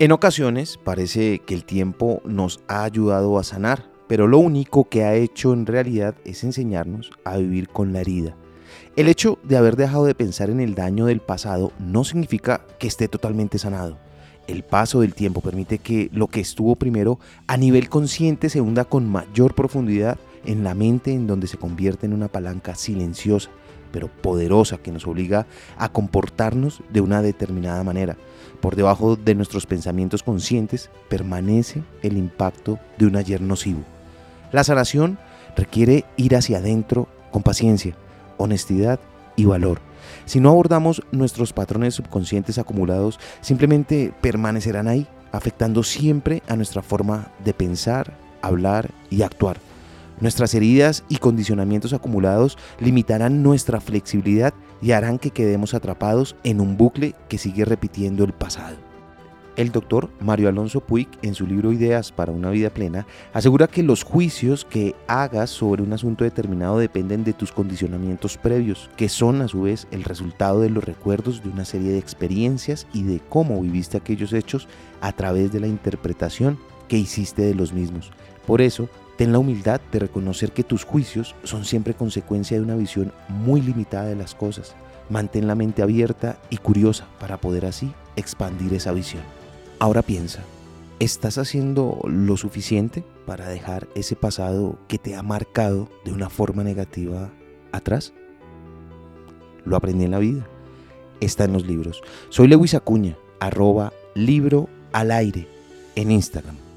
En ocasiones parece que el tiempo nos ha ayudado a sanar, pero lo único que ha hecho en realidad es enseñarnos a vivir con la herida. El hecho de haber dejado de pensar en el daño del pasado no significa que esté totalmente sanado. El paso del tiempo permite que lo que estuvo primero a nivel consciente se hunda con mayor profundidad en la mente en donde se convierte en una palanca silenciosa pero poderosa que nos obliga a comportarnos de una determinada manera. Por debajo de nuestros pensamientos conscientes permanece el impacto de un ayer nocivo. La sanación requiere ir hacia adentro con paciencia, honestidad y valor. Si no abordamos nuestros patrones subconscientes acumulados, simplemente permanecerán ahí, afectando siempre a nuestra forma de pensar, hablar y actuar. Nuestras heridas y condicionamientos acumulados limitarán nuestra flexibilidad y harán que quedemos atrapados en un bucle que sigue repitiendo el pasado. El doctor Mario Alonso Puig, en su libro Ideas para una vida plena, asegura que los juicios que hagas sobre un asunto determinado dependen de tus condicionamientos previos, que son a su vez el resultado de los recuerdos de una serie de experiencias y de cómo viviste aquellos hechos a través de la interpretación que hiciste de los mismos. Por eso, Ten la humildad de reconocer que tus juicios son siempre consecuencia de una visión muy limitada de las cosas. Mantén la mente abierta y curiosa para poder así expandir esa visión. Ahora piensa, ¿estás haciendo lo suficiente para dejar ese pasado que te ha marcado de una forma negativa atrás? Lo aprendí en la vida. Está en los libros. Soy Lewis Acuña, arroba libro al aire en Instagram.